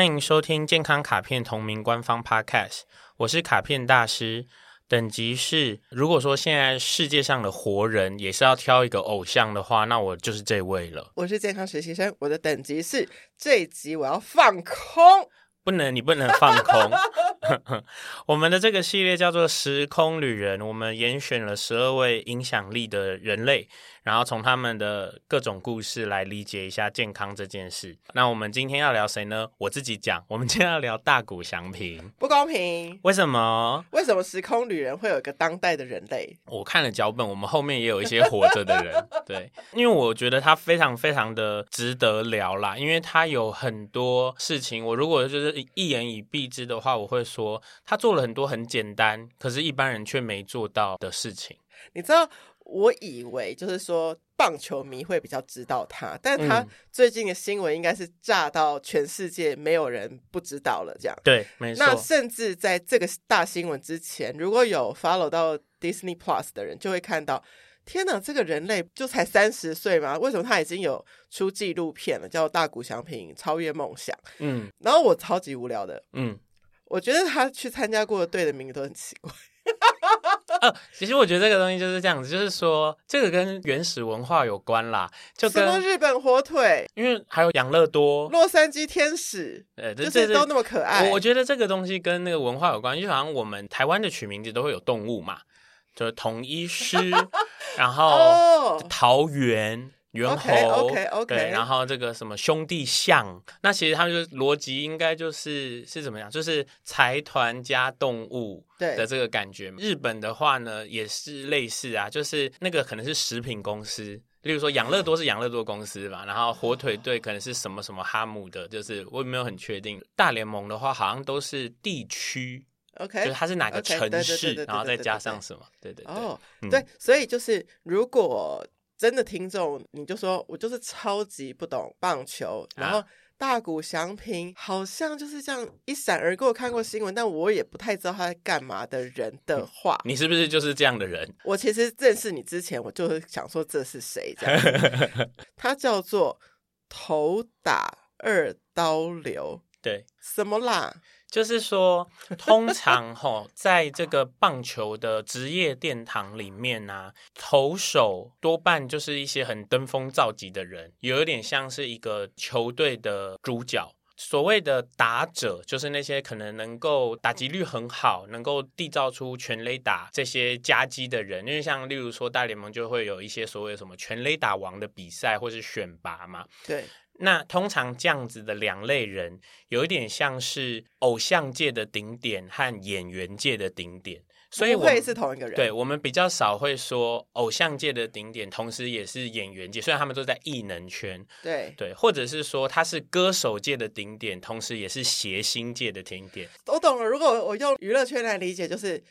欢迎收听健康卡片同名官方 Podcast，我是卡片大师。等级是，如果说现在世界上的活人也是要挑一个偶像的话，那我就是这位了。我是健康实习生，我的等级是这一集我要放空。不能，你不能放空。我们的这个系列叫做《时空旅人》，我们严选了十二位影响力的人类，然后从他们的各种故事来理解一下健康这件事。那我们今天要聊谁呢？我自己讲，我们今天要聊大谷翔平。不公平！为什么？为什么时空旅人会有一个当代的人类？我看了脚本，我们后面也有一些活着的人。对，因为我觉得他非常非常的值得聊啦，因为他有很多事情，我如果就是一言以蔽之的话，我会说他做了很多很简单，可是一般人却没做到的事情。你知道？我以为就是说棒球迷会比较知道他，但他最近的新闻应该是炸到全世界没有人不知道了，这样。对，没错。那甚至在这个大新闻之前，如果有 follow 到 Disney Plus 的人，就会看到，天哪，这个人类就才三十岁吗？为什么他已经有出纪录片了，叫《大谷翔平超越梦想》？嗯，然后我超级无聊的，嗯，我觉得他去参加过的队的名字都很奇怪。呃，其实我觉得这个东西就是这样子，就是说这个跟原始文化有关啦，就跟什么日本火腿，因为还有养乐多、洛杉矶天使，呃，就是都那么可爱。我我觉得这个东西跟那个文化有关，就好像我们台湾的取名字都会有动物嘛，就是统一狮，然后桃园。猿猴，OK，OK，OK，okay, okay, okay. 对，然后这个什么兄弟象，那其实他们就逻辑应该就是是怎么样？就是财团加动物的这个感觉。日本的话呢，也是类似啊，就是那个可能是食品公司，例如说养乐多是养乐多公司吧，然后火腿队可能是什么什么哈姆的，就是我也没有很确定。大联盟的话，好像都是地区，OK，就是它是哪个城市，然后再加上什么，对对对，哦，对，所以就是如果。真的听众，你就说我就是超级不懂棒球，啊、然后大谷翔平好像就是这样一闪而过，看过新闻，但我也不太知道他在干嘛的人的话，你是不是就是这样的人？我其实认识你之前，我就是想说这是谁？这样，他叫做头打二刀流，对，什么啦？就是说，通常吼，在这个棒球的职业殿堂里面呢、投手多半就是一些很登峰造极的人，有一点像是一个球队的主角。所谓的打者，就是那些可能能够打击率很好，能够缔造出全垒打这些佳绩的人。因为像例如说，大联盟就会有一些所谓什么全垒打王的比赛或是选拔嘛。对。那通常这样子的两类人，有一点像是偶像界的顶点和演员界的顶点，所以我会是同一个人。对，我们比较少会说偶像界的顶点，同时也是演员界，虽然他们都在艺能圈。对对，或者是说他是歌手界的顶点，同时也是谐星界的顶点。我懂了，如果我用娱乐圈来理解，就是。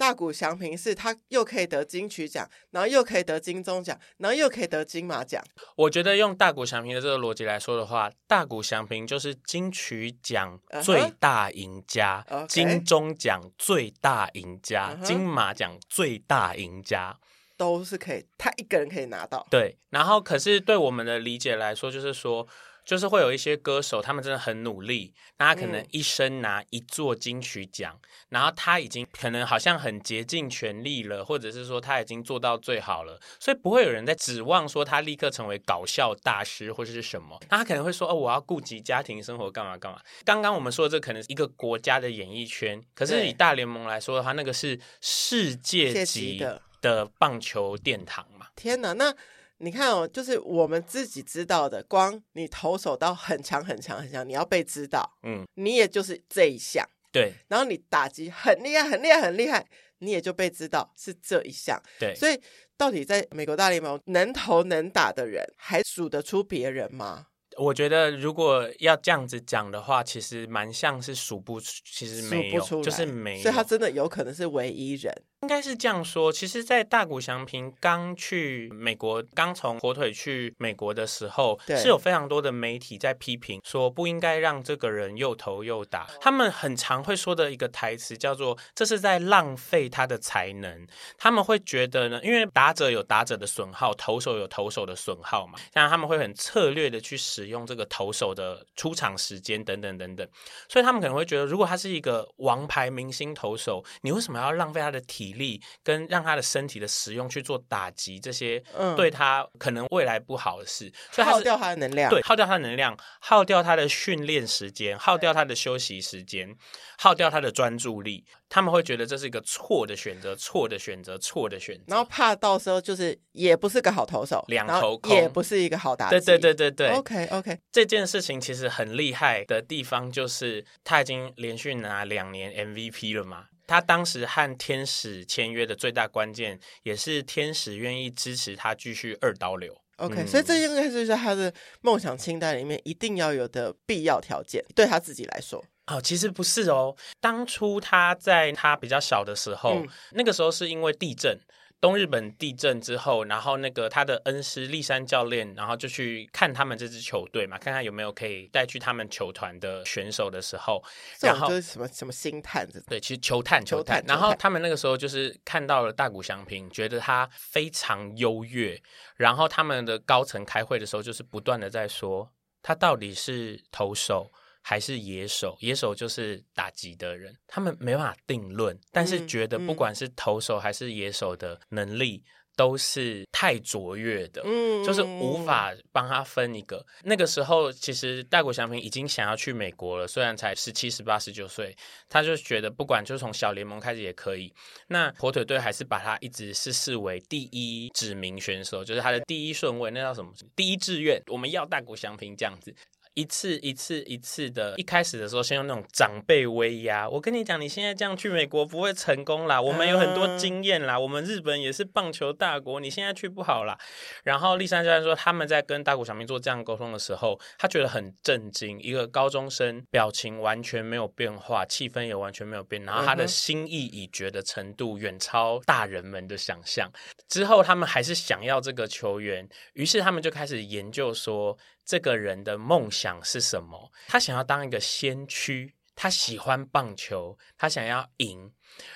大谷祥平是他又可以得金曲奖，然后又可以得金钟奖，然后又可以得金马奖。我觉得用大谷祥平的这个逻辑来说的话，大谷祥平就是金曲奖最大赢家，uh -huh. 金钟奖最大赢家，uh -huh. 金马奖最大赢家，都是可以，他一个人可以拿到。对，然后可是对我们的理解来说，就是说。就是会有一些歌手，他们真的很努力，那他可能一生拿一座金曲奖，嗯，然后他已经可能好像很竭尽全力了，或者是说他已经做到最好了，所以不会有人在指望说他立刻成为搞笑大师或者是什么。那他可能会说：“哦，我要顾及家庭生活，干嘛干嘛。”刚刚我们说的这可能是一个国家的演艺圈，可是以大联盟来说的话，那个是世界级的棒球殿堂嘛？天哪，那。你看哦，就是我们自己知道的，光你投手到很强很强很强，你要被知道，嗯，你也就是这一项，对。然后你打击很厉害很厉害很厉害，你也就被知道是这一项，对。所以到底在美国大联盟能投能打的人，还数得出别人吗？我觉得如果要这样子讲的话，其实蛮像是数不出，其实没有，数不出，就是没有，所以他真的有可能是唯一人。应该是这样说，其实，在大谷翔平刚去美国，刚从火腿去美国的时候，是有非常多的媒体在批评，说不应该让这个人又投又打。他们很常会说的一个台词叫做“这是在浪费他的才能”。他们会觉得呢，因为打者有打者的损耗，投手有投手的损耗嘛，像他们会很策略的去使用这个投手的出场时间等等等等，所以他们可能会觉得，如果他是一个王牌明星投手，你为什么要浪费他的体力跟让他的身体的使用去做打击这些对他可能未来不好的事？所以他耗掉他的能量，对，耗掉他的能量，耗掉他的训练时间，耗掉他的休息时间，耗掉他的专注力。他们会觉得这是一个错的选择，错的选择，错的选择。然后怕到时候就是也不是个好投手，两头空，也不是一个好打击。对对对对对。OK OK，这件事情其实很厉害的地方就是他已经连续拿两年 MVP 了嘛。他当时和天使签约的最大关键，也是天使愿意支持他继续二刀流。OK，、嗯、所以这应该就是他的梦想清单里面一定要有的必要条件，对他自己来说。哦，其实不是哦。当初他在他比较小的时候，嗯、那个时候是因为地震，东日本地震之后，然后那个他的恩师立山教练，然后就去看他们这支球队嘛，看看有没有可以带去他们球团的选手的时候，然后就是什么什么星探子，对，其实球探球探。然后他们那个时候就是看到了大谷翔平，觉得他非常优越，然后他们的高层开会的时候，就是不断的在说他到底是投手。还是野手，野手就是打击的人，他们没办法定论，但是觉得不管是投手还是野手的能力都是太卓越的，嗯，就是无法帮他分一个。那个时候，其实大谷翔平已经想要去美国了，虽然才十七、十八、十九岁，他就觉得不管就从小联盟开始也可以。那火腿队还是把他一直是视为第一指名选手，就是他的第一顺位，那叫什么？第一志愿，我们要大谷翔平这样子。一次一次一次的，一开始的时候，先用那种长辈威压。我跟你讲，你现在这样去美国不会成功啦。我们有很多经验啦，我们日本也是棒球大国，你现在去不好啦。然后立山教练说，他们在跟大谷翔平做这样沟通的时候，他觉得很震惊。一个高中生表情完全没有变化，气氛也完全没有变，然后他的心意已决的程度远超大人们的想象。之后他们还是想要这个球员，于是他们就开始研究说。这个人的梦想是什么？他想要当一个先驱，他喜欢棒球，他想要赢。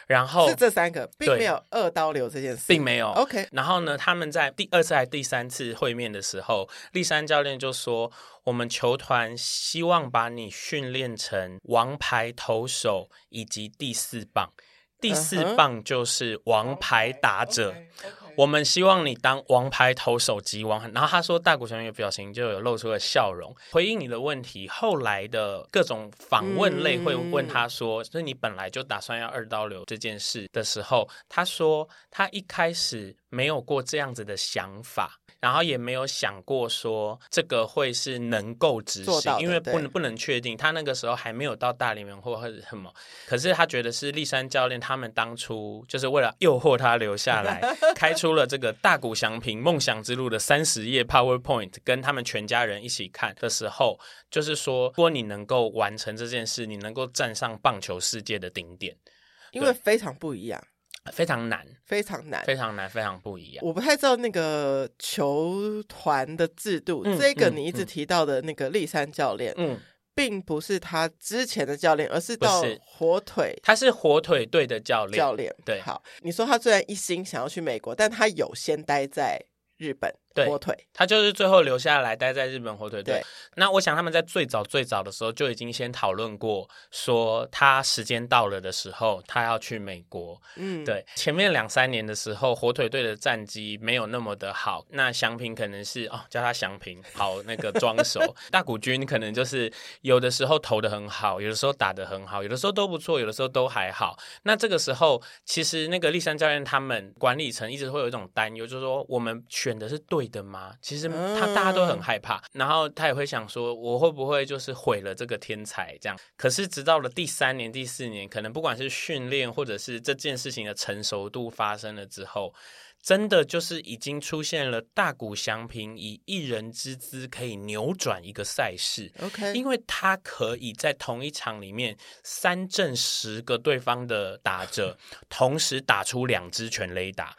然后是这三个，并没有二刀流这件事，并没有。OK。然后呢，他们在第二次还第三次会面的时候，立山教练就说：“我们球团希望把你训练成王牌投手以及第四棒，第四棒就是王牌打者。Uh-huh. Okay, okay, okay. 我们希望你当王牌投手级王，然后他说大谷翔平的表情就有露出了笑容，回应你的问题。后来的各种访问类会问他说，所以你本来就打算要二刀流这件事的时候，他说他一开始没有过这样子的想法。然后也没有想过说这个会是能够执行，因为不能不能确定。他那个时候还没有到大联盟或者什么，可是他觉得是立山教练他们当初就是为了诱惑他留下来，开出了这个大谷祥平梦想之路的三十页 PowerPoint，跟他们全家人一起看的时候，就是说，如果你能够完成这件事，你能够站上棒球世界的顶点，因为非常不一样。非常难，非常难，非常难，非常不一样。我不太知道那个球团的制度。嗯、这个你一直提到的那个立山教练，嗯，并不是他之前的教练，而是到火腿，他是火腿队的教练。教练，对，好。你说他虽然一心想要去美国，但他有先待在日本。对，火腿，他就是最后留下来待在日本火腿队。那我想他们在最早最早的时候就已经先讨论过，说他时间到了的时候，他要去美国。嗯，对。前面两三年的时候，火腿队的战绩没有那么的好。那祥平可能是哦，叫他祥平，好那个装熟。大谷君可能就是有的时候投的很好，有的时候打的很好，有的时候都不错，有的时候都还好。那这个时候，其实那个立山教练他们管理层一直会有一种担忧，就是说我们选的是对的吗？其实他大家都很害怕，然后他也会想说，我会不会就是毁了这个天才这样？可是直到了第三年、第四年，可能不管是训练或者是这件事情的成熟度发生了之后。真的就是已经出现了大谷翔平以一人之姿可以扭转一个赛事，OK，因为他可以在同一场里面三振十个对方的打者，同时打出两支全垒打，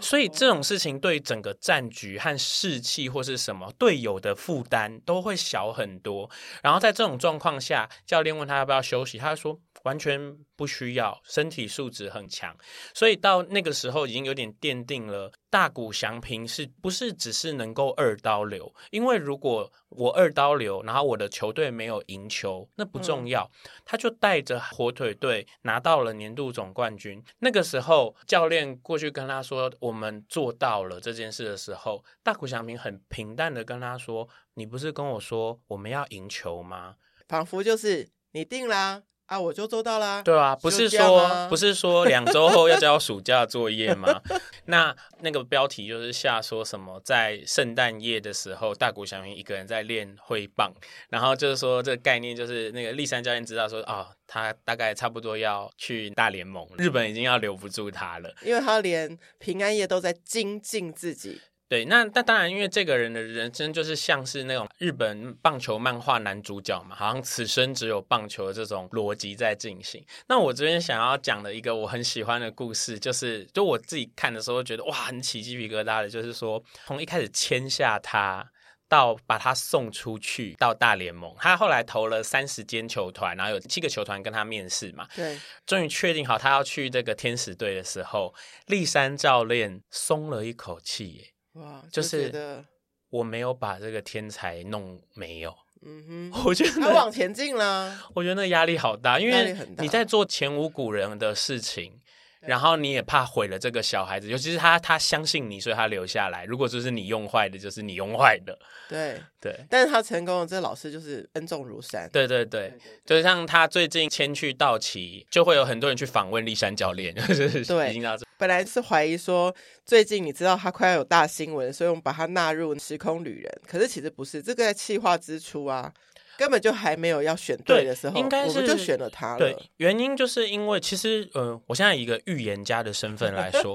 所以这种事情对整个战局和士气或是什么队友的负担都会小很多。然后在这种状况下，教练问他要不要休息，他说。完全不需要，身体素质很强，所以到那个时候已经有点奠定了大谷翔平是不是只是能够二刀流？因为如果我二刀流，然后我的球队没有赢球，那不重要。嗯、他就带着火腿队拿到了年度总冠军。那个时候，教练过去跟他说：“我们做到了这件事的时候，大谷翔平很平淡的跟他说：‘你不是跟我说我们要赢球吗？’仿佛就是你定啦。”啊，我就做到啦。对啊，不是说不是说两周后要交暑假作业吗？那那个标题就是下说什么，在圣诞夜的时候，大谷翔平一个人在练挥棒，然后就是说这个概念就是那个立山教练知道说啊、哦，他大概差不多要去大联盟，日本已经要留不住他了，因为他连平安夜都在精进自己。对，那那当然，因为这个人的人生就是像是那种日本棒球漫画男主角嘛，好像此生只有棒球的这种逻辑在进行。那我这边想要讲的一个我很喜欢的故事，就是就我自己看的时候觉得哇，很起鸡皮疙瘩的，就是说从一开始签下他到把他送出去到大联盟，他后来投了三十间球团，然后有七个球团跟他面试嘛，对，终于确定好他要去这个天使队的时候，立山教练松了一口气耶。哇，就，是我没有把这个天才弄没有，嗯哼，我觉得他往前进了，我觉得那压力好大，因为你在做前无古人的事情。然后你也怕毁了这个小孩子，尤其是他，他相信你，所以他留下来。如果就是你用坏的，就是你用坏的。对 对，但是他成功了，这老师就是恩重如山。对对对，就像他最近迁去道奇，就会有很多人去访问立山教练。对，已经到这。本来是怀疑说，最近你知道他快要有大新闻，所以我们把他纳入时空旅人。可是其实不是，这个在企划之初啊。根本就还没有要选对的时候，应该是就选了他了。对，原因就是因为其实，呃，我现在以一个预言家的身份来说，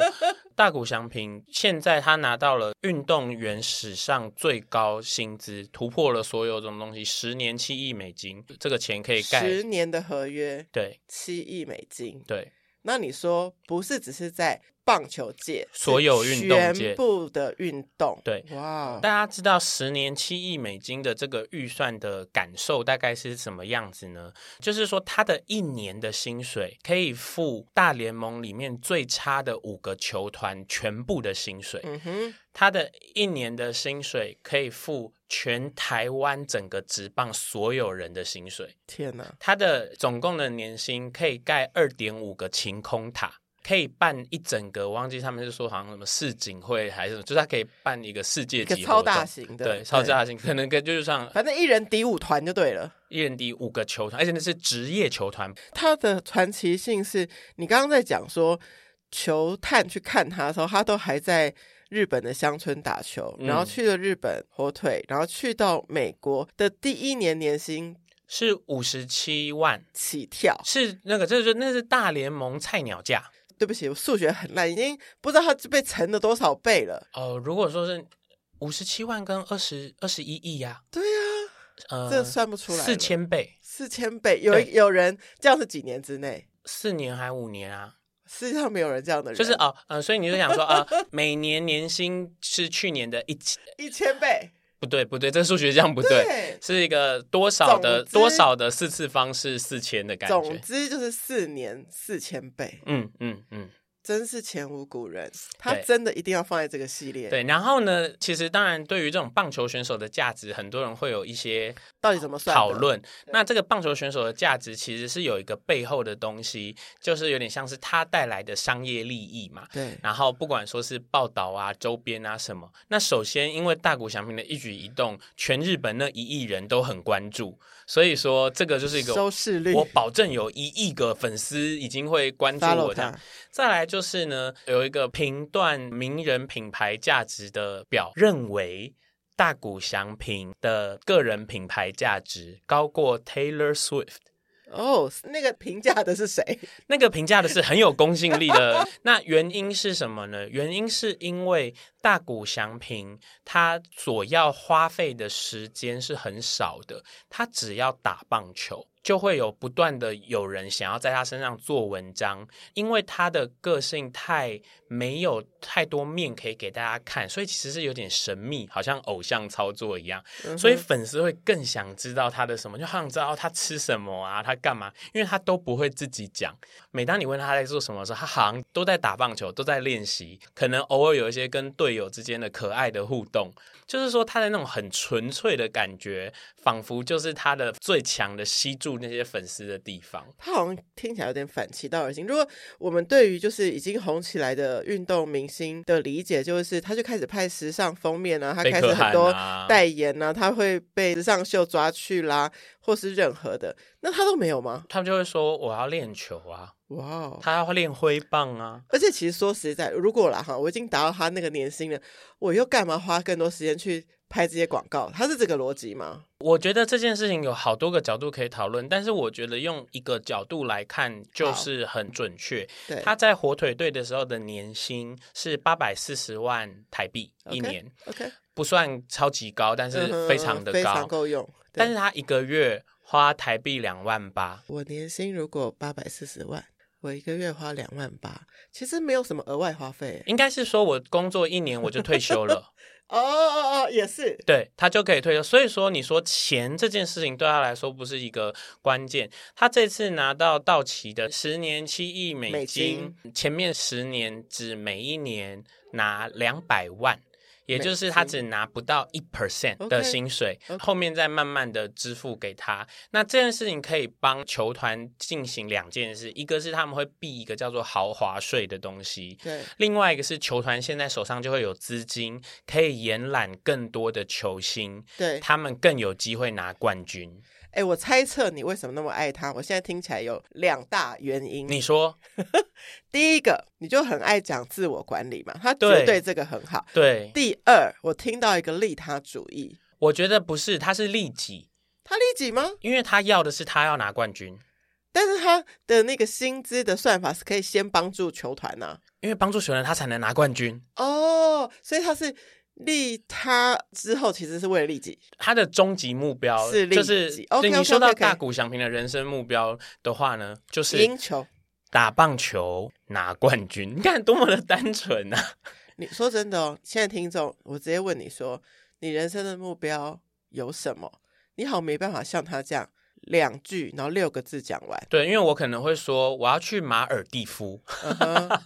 大谷翔平现在他拿到了运动员史上最高薪资，突破了所有这种东西，十年七亿美金，这个钱可以盖十年的合约，对，七亿美金，对。那你说不是只是在？棒球界所有运动界全部的运动，对，哇！大家知道十年七亿美金的这个预算的感受大概是什么样子呢？就是说，他的一年的薪水可以付大联盟里面最差的五个球团全部的薪水。嗯哼，他的一年的薪水可以付全台湾整个职棒所有人的薪水。天哪！他的总共的年薪可以盖二点五个晴空塔。可以办一整个，我忘记他们是说好像什么世锦会还是什么，就是他可以办一个世界级超大型的，对，超大型，可能跟就是像反正一人抵五团就对了，一人抵五个球团，而且那是职业球团。他的传奇性是你刚刚在讲说球探去看他的时候，他都还在日本的乡村打球，然后去了日本火腿，然后去到美国的第一年年薪是五十七万起跳，是那个就是那是大联盟菜鸟价。对不起，我数学很烂，已经不知道它被乘了多少倍了。哦，如果说是五十七万跟二十二十一亿呀？对呀，呃，这算不出来。四千倍，四千倍，有有人这样是几年之内？四年还五年啊？世界上没有人这样的人，就是哦，嗯，所以你就想说啊，每年年薪是去年的一千一千倍。不对，不对，这数学这样不对，对是一个多少的多少的四次方是四千的感觉，总之就是四年四千倍，嗯嗯嗯。真是前无古人，他真的一定要放在这个系列。对，然后呢，其实当然，对于这种棒球选手的价值，很多人会有一些到底怎么算讨论。那这个棒球选手的价值，其实是有一个背后的东西，就是有点像是他带来的商业利益嘛。对。然后不管说是报道啊、周边啊什么，那首先因为大谷翔平的一举一动，全日本那一亿人都很关注，所以说这个就是一个收视率，我保证有一亿个粉丝已经会关注我这样。再来就是呢，有一个评断名人品牌价值的表，认为大谷祥平的个人品牌价值高过 Taylor Swift。哦，那个评价的是谁？那个评价的是很有公信力的。那原因是什么呢？原因是因为大谷翔平他所要花费的时间是很少的，他只要打棒球。就会有不断的有人想要在他身上做文章，因为他的个性太没有太多面可以给大家看，所以其实是有点神秘，好像偶像操作一样。嗯、所以粉丝会更想知道他的什么，就好想知道他吃什么啊，他干嘛？因为他都不会自己讲。每当你问他在做什么的时候，他好像都在打棒球，都在练习，可能偶尔有一些跟队友之间的可爱的互动。就是说，他的那种很纯粹的感觉，仿佛就是他的最强的吸住那些粉丝的地方。他好像听起来有点反其道而行。如果我们对于就是已经红起来的运动明星的理解，就是他就开始拍时尚封面啊，他开始很多代言啊，他会被时尚秀抓去啦，或是任何的，那他都没有吗？他们就会说我要练球啊。哇，wow, 他要练挥棒啊！而且其实说实在，如果啦哈，我已经达到他那个年薪了，我又干嘛花更多时间去拍这些广告？他是这个逻辑吗？我觉得这件事情有好多个角度可以讨论，但是我觉得用一个角度来看就是很准确。对，他在火腿队的时候的年薪是八百四十万台币一年，OK. 不算超级高，但是非常的高，嗯、非常够用。但是他一个月花台币两万八，我年薪如果八百四十万。我一个月花两万八，其实没有什么额外花费。应该是说，我工作一年我就退休了。哦哦哦，也是。对，他就可以退休。所以说，你说钱这件事情对他来说不是一个关键。他这次拿到到期的十年七亿美金，美金前面十年只每一年拿两百万。也就是他只拿不到一 percent 的薪水，okay, okay. 后面再慢慢的支付给他。那这件事情可以帮球团进行两件事，一个是他们会避一个叫做豪华税的东西，对。另外一个是球团现在手上就会有资金，可以延揽更多的球星，对，他们更有机会拿冠军。哎，我猜测你为什么那么爱他？我现在听起来有两大原因。你说，第一个，你就很爱讲自我管理嘛，他绝对这个很好。对。第二，我听到一个利他主义，我觉得不是，他是利己。他利己吗？因为他要的是他要拿冠军，但是他的那个薪资的算法是可以先帮助球团呐、啊，因为帮助球团他才能拿冠军。哦，所以他是。利他之后，其实是为了利己。他的终极目标是利己，就是对 okay, okay, okay. 你说到大谷翔平的人生目标的话呢，就是赢球、打棒球、拿冠军。你看多么的单纯啊！你说真的哦，现在听众，我直接问你说，你人生的目标有什么？你好，没办法像他这样。两句，然后六个字讲完。对，因为我可能会说，我要去马尔蒂夫，uh huh.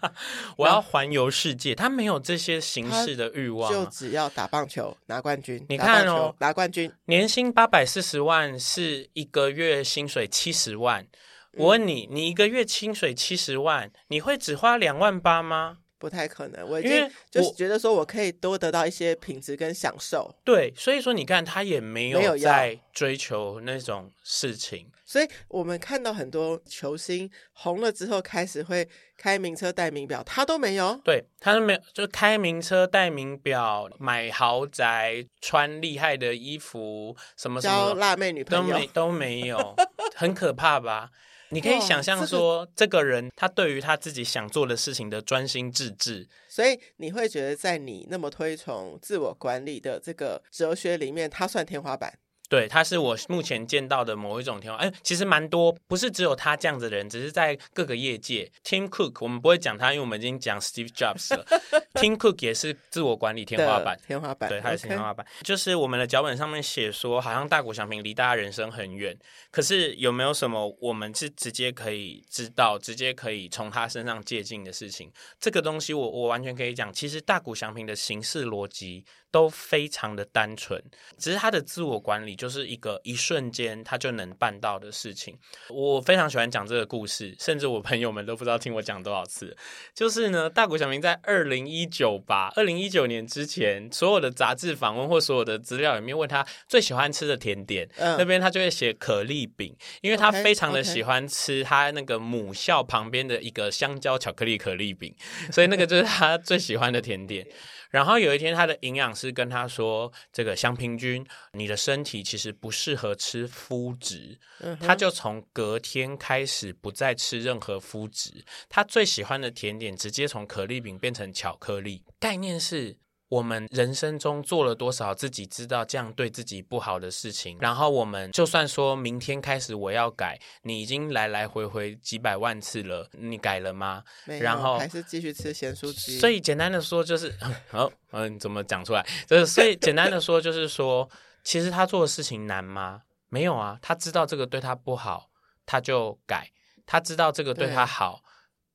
我要环游世界。他没有这些形式的欲望，就只要打棒球拿冠军。你看哦，拿冠军，年薪八百四十万，是一个月薪水七十万。我问你，你一个月薪水七十万，你会只花两万八吗？不太可能，我已经就是觉得说我可以多得到一些品质跟享受。对，所以说你看他也没有在追求那种事情。所以我们看到很多球星红了之后开始会开名车戴名表，他都没有。对，他都没有，就开名车戴名表，买豪宅，穿厉害的衣服，什么什么交辣妹女朋友都没都没有，很可怕吧？你可以想象说，这个、人他对于他自己想做的事情的专心致志，所以你会觉得在你那么推崇自我管理的这个哲学里面，他算天花板。对，他是我目前见到的某一种天花板。哎，其实蛮多，不是只有他这样子的人，只是在各个业界。Tim Cook，我们不会讲他，因为我们已经讲 Steve Jobs 了。Tim Cook 也是自我管理天花板，天花板，对，他也是天花板。就是我们的脚本上面写说，好像大谷翔平离大家人生很远。可是有没有什么我们是直接可以知道、直接可以从他身上借鉴的事情？这个东西我我完全可以讲。其实大谷翔平的行事逻辑。都非常的单纯，只是他的自我管理就是一个一瞬间他就能办到的事情。我非常喜欢讲这个故事，甚至我朋友们都不知道听我讲多少次。就是呢，大谷翔平在二零一九吧，二零一九年之前，所有的杂志访问或所有的资料里面问他最喜欢吃的甜点，嗯、那边他就会写可丽饼，因为他非常的喜欢吃他那个母校旁边的一个香蕉巧克力可丽饼，所以那个就是他最喜欢的甜点。然后有一天，他的营养师跟他说：“这个香平君，你的身体其实不适合吃麸质。嗯”他就从隔天开始不再吃任何麸质。他最喜欢的甜点直接从可丽饼变成巧克力。概念是我们人生中做了多少自己知道这样对自己不好的事情，然后我们就算说明天开始我要改，你已经来来回回几百万次了，你改了吗？没有，然后还是继续吃咸酥鸡。所以简单的说就是，好，嗯，怎么讲出来？就是所以简单的说就是说，其实他做的事情难吗？没有啊，他知道这个对他不好，他就改；他知道这个对他好。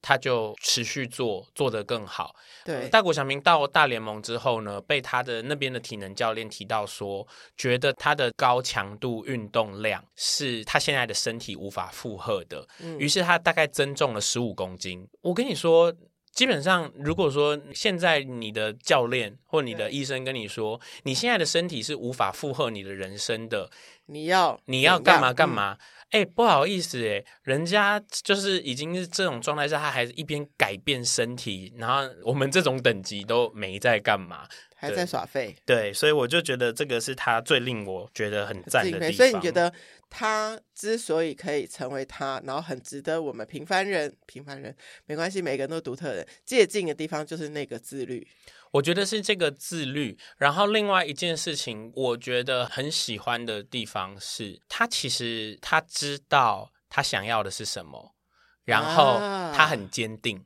他就持续做，做得更好。对，大谷翔平到大联盟之后呢，被他的那边的体能教练提到说，觉得他的高强度运动量是他现在的身体无法负荷的。嗯，于是他大概增重了十五公斤。我跟你说，基本上如果说现在你的教练或你的医生跟你说，你现在的身体是无法负荷你的人生的，你要你要干嘛干嘛？嗯哎、欸，不好意思，哎，人家就是已经是这种状态下，他还是一边改变身体，然后我们这种等级都没在干嘛，还在耍废。对，所以我就觉得这个是他最令我觉得很赞的地方。所以你觉得他之所以可以成为他，然后很值得我们平凡人，平凡人没关系，每个人都独特的借鉴的地方，就是那个自律。我觉得是这个自律，然后另外一件事情，我觉得很喜欢的地方是，他其实他知道他想要的是什么，然后他很坚定，啊、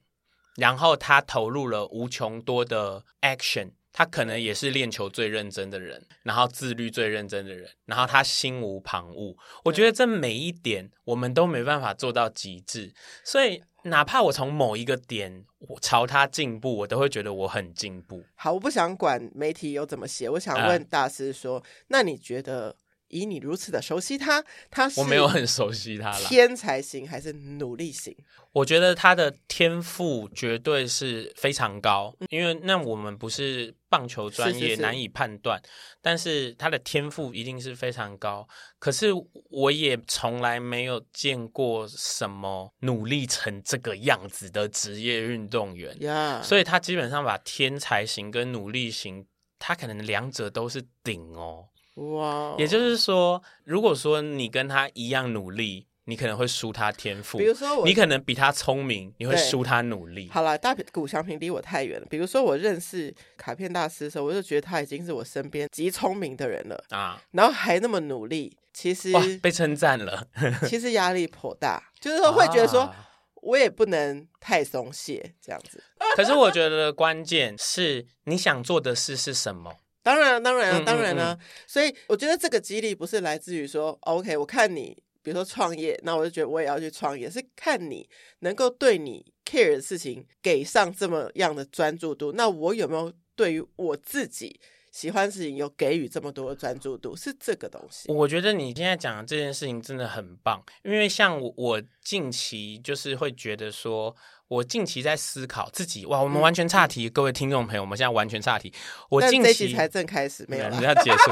然后他投入了无穷多的 action，他可能也是练球最认真的人，然后自律最认真的人，然后他心无旁骛。我觉得这每一点我们都没办法做到极致，所以。哪怕我从某一个点我朝他进步，我都会觉得我很进步。好，我不想管媒体有怎么写，我想问大师说，呃、那你觉得？以你如此的熟悉他，他是我没有很熟悉他了。天才型还是努力型？我觉得他的天赋绝对是非常高，因为那我们不是棒球专业，难以判断。但是他的天赋一定是非常高。可是我也从来没有见过什么努力成这个样子的职业运动员。所以他基本上把天才型跟努力型，他可能两者都是顶哦。哇，wow, 也就是说，如果说你跟他一样努力，你可能会输他天赋。比如说我，你可能比他聪明，你会输他努力。好了，大谷祥平离我太远了。比如说，我认识卡片大师的时候，我就觉得他已经是我身边极聪明的人了啊，然后还那么努力，其实被称赞了。其实压力颇大，就是说会觉得说，我也不能太松懈这样子。可是我觉得关键是你想做的事是什么。当然，当然啊，当然啊。所以我觉得这个激励不是来自于说，OK，我看你，比如说创业，那我就觉得我也要去创业，是看你能够对你 care 的事情给上这么样的专注度。那我有没有对于我自己喜欢的事情有给予这么多的专注度？是这个东西。我觉得你现在讲的这件事情真的很棒，因为像我，我近期就是会觉得说。我近期在思考自己，哇，我们完全岔题，嗯、各位听众朋友，我们现在完全岔题。我近期才正开始，没有要结束。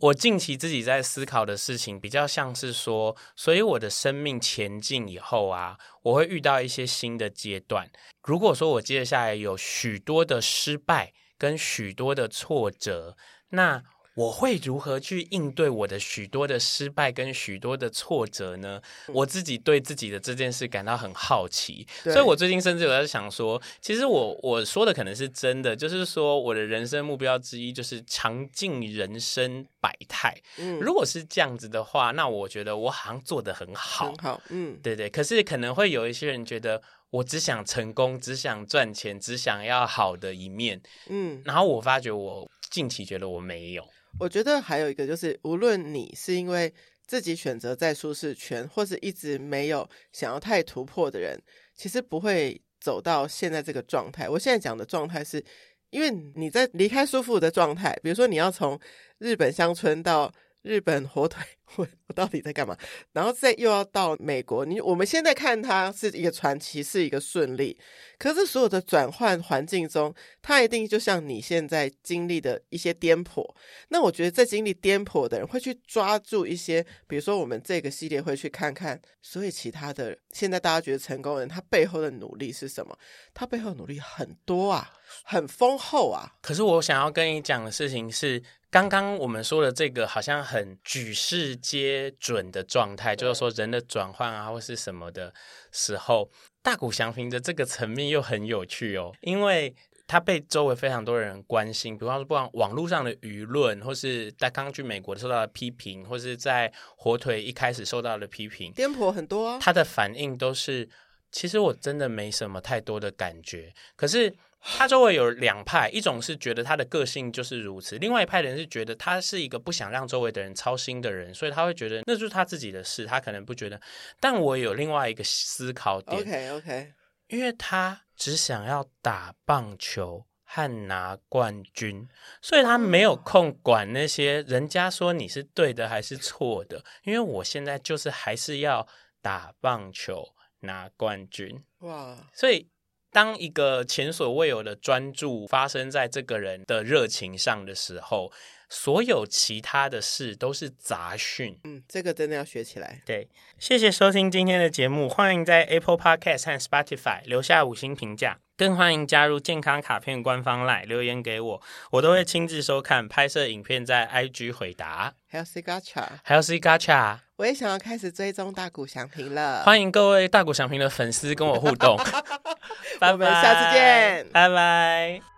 我近期自己在思考的事情，比较像是说，所以我的生命前进以后啊，我会遇到一些新的阶段。如果说我接下来有许多的失败跟许多的挫折，那。我会如何去应对我的许多的失败跟许多的挫折呢？我自己对自己的这件事感到很好奇，所以我最近甚至有在想说，其实我我说的可能是真的，就是说我的人生目标之一就是尝尽人生百态。嗯，如果是这样子的话，那我觉得我好像做得很好，很好。嗯，对对。可是可能会有一些人觉得，我只想成功，只想赚钱，只想要好的一面。嗯，然后我发觉我近期觉得我没有。我觉得还有一个就是，无论你是因为自己选择在舒适圈，或是一直没有想要太突破的人，其实不会走到现在这个状态。我现在讲的状态是，因为你在离开舒服的状态，比如说你要从日本乡村到。日本火腿，我 我到底在干嘛？然后再又要到美国，你我们现在看它是一个传奇，是一个顺利。可是所有的转换环境中，它一定就像你现在经历的一些颠簸。那我觉得在经历颠簸的人会去抓住一些，比如说我们这个系列会去看看，所以其他的现在大家觉得成功人，他背后的努力是什么？他背后努力很多啊，很丰厚啊。可是我想要跟你讲的事情是。刚刚我们说的这个好像很举世皆准的状态，就是说人的转换啊，或是什么的时候，大谷翔平的这个层面又很有趣哦，因为他被周围非常多人关心，比方说不管网络上的舆论，或是他刚去美国受到的批评，或是在火腿一开始受到的批评，颠簸很多啊。他的反应都是，其实我真的没什么太多的感觉。可是他周围有两派，一种是觉得他的个性就是如此，另外一派的人是觉得他是一个不想让周围的人操心的人，所以他会觉得那就是他自己的事，他可能不觉得。但我有另外一个思考点，OK OK，因为他。只想要打棒球和拿冠军，所以他没有空管那些人家说你是对的还是错的。因为我现在就是还是要打棒球拿冠军。哇！所以当一个前所未有的专注发生在这个人的热情上的时候。所有其他的事都是杂讯。嗯，这个真的要学起来。对，谢谢收听今天的节目，欢迎在 Apple Podcast 和 Spotify 留下五星评价，更欢迎加入健康卡片官方 LINE 留言给我，我都会亲自收看、拍摄影片，在 IG 回答。Healthy Gacha，Healthy Gacha，我也想要开始追踪大谷祥平了。欢迎各位大谷祥平的粉丝跟我互动。拜拜，我们下次见，拜拜。